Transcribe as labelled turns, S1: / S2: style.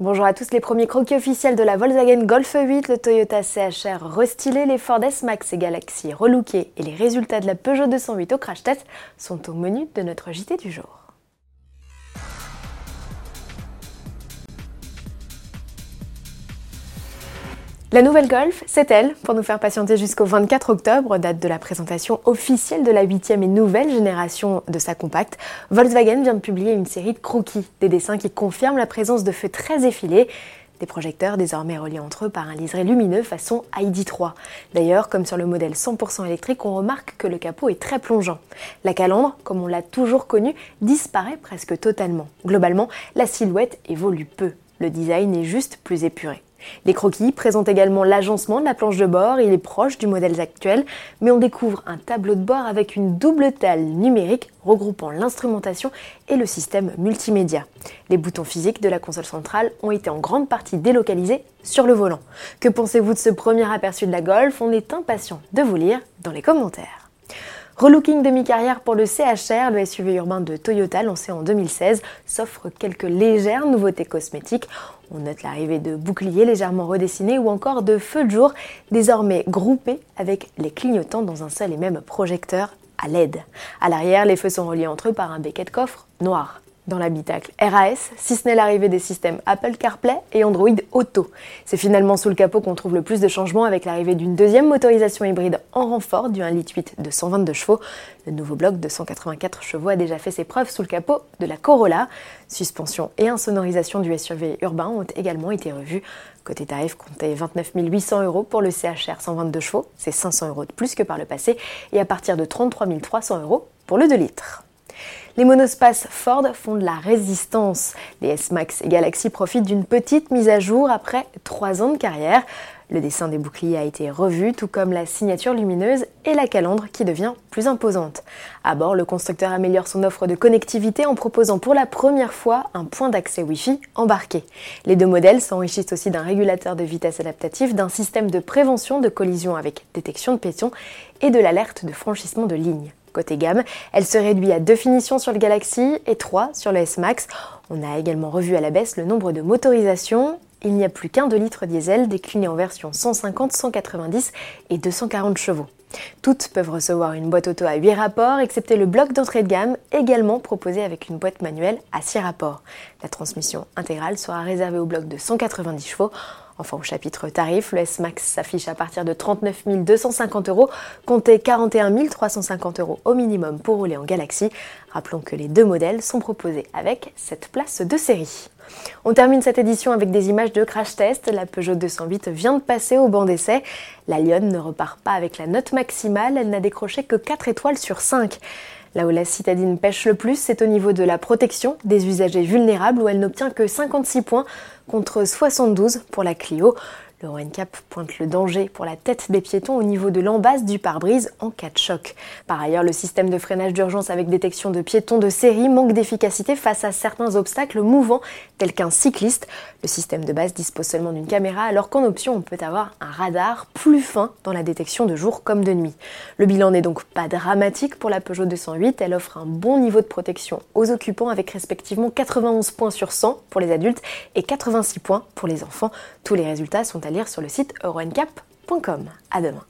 S1: Bonjour à tous les premiers croquis officiels de la Volkswagen Golf 8, le Toyota CHR restylé, les Ford S-Max et Galaxy relookés et les résultats de la Peugeot 208 au crash test sont au menu de notre JT du jour. La nouvelle Golf, c'est elle, pour nous faire patienter jusqu'au 24 octobre, date de la présentation officielle de la huitième et nouvelle génération de sa compacte. Volkswagen vient de publier une série de croquis, des dessins qui confirment la présence de feux très effilés, des projecteurs désormais reliés entre eux par un liseré lumineux façon ID3. D'ailleurs, comme sur le modèle 100% électrique, on remarque que le capot est très plongeant. La calandre, comme on l'a toujours connu, disparaît presque totalement. Globalement, la silhouette évolue peu. Le design est juste plus épuré. Les croquis présentent également l'agencement de la planche de bord, il est proche du modèle actuel, mais on découvre un tableau de bord avec une double table numérique regroupant l'instrumentation et le système multimédia. Les boutons physiques de la console centrale ont été en grande partie délocalisés sur le volant. Que pensez-vous de ce premier aperçu de la Golf? On est impatient de vous lire dans les commentaires. Relooking demi-carrière pour le CHR, le SUV urbain de Toyota lancé en 2016, s'offre quelques légères nouveautés cosmétiques. On note l'arrivée de boucliers légèrement redessinés ou encore de feux de jour désormais groupés avec les clignotants dans un seul et même projecteur à LED. À l'arrière, les feux sont reliés entre eux par un béquet de coffre noir dans l'habitacle RAS, si ce n'est l'arrivée des systèmes Apple CarPlay et Android Auto. C'est finalement sous le capot qu'on trouve le plus de changements avec l'arrivée d'une deuxième motorisation hybride en renfort du 1.8 litre de 122 chevaux. Le nouveau bloc de 184 chevaux a déjà fait ses preuves sous le capot de la Corolla. Suspension et insonorisation du SUV urbain ont également été revus. Côté tarif, comptez 29 800 euros pour le CHR 122 chevaux, c'est 500 euros de plus que par le passé, et à partir de 33 300 euros pour le 2 litres. Les monospaces Ford font de la résistance. Les S-Max et Galaxy profitent d'une petite mise à jour après 3 ans de carrière. Le dessin des boucliers a été revu, tout comme la signature lumineuse et la calandre qui devient plus imposante. À bord, le constructeur améliore son offre de connectivité en proposant pour la première fois un point d'accès Wi-Fi embarqué. Les deux modèles s'enrichissent aussi d'un régulateur de vitesse adaptatif, d'un système de prévention de collision avec détection de piétons et de l'alerte de franchissement de ligne. Gamme, elle se réduit à deux finitions sur le Galaxy et trois sur le S-Max. On a également revu à la baisse le nombre de motorisations. Il n'y a plus qu'un 2 litres diesel décliné en version 150, 190 et 240 chevaux. Toutes peuvent recevoir une boîte auto à 8 rapports, excepté le bloc d'entrée de gamme, également proposé avec une boîte manuelle à 6 rapports. La transmission intégrale sera réservée au bloc de 190 chevaux. Enfin, au chapitre tarif, le S-Max s'affiche à partir de 39 250 euros, comptez 41 350 euros au minimum pour rouler en Galaxy. Rappelons que les deux modèles sont proposés avec cette place de série. On termine cette édition avec des images de crash test. La Peugeot 208 vient de passer au banc d'essai. La Lyon ne repart pas avec la note maximale, elle n'a décroché que 4 étoiles sur 5. Là où la citadine pêche le plus, c'est au niveau de la protection des usagers vulnérables où elle n'obtient que 56 points contre 72 pour la Clio. Le cap pointe le danger pour la tête des piétons au niveau de l'embase du pare-brise en cas de choc. Par ailleurs, le système de freinage d'urgence avec détection de piétons de série manque d'efficacité face à certains obstacles mouvants tels qu'un cycliste. Le système de base dispose seulement d'une caméra alors qu'en option on peut avoir un radar plus fin dans la détection de jour comme de nuit. Le bilan n'est donc pas dramatique pour la Peugeot 208, elle offre un bon niveau de protection aux occupants avec respectivement 91 points sur 100 pour les adultes et 86 points pour les enfants. Tous les résultats sont à lire sur le site euroncap.com. À demain.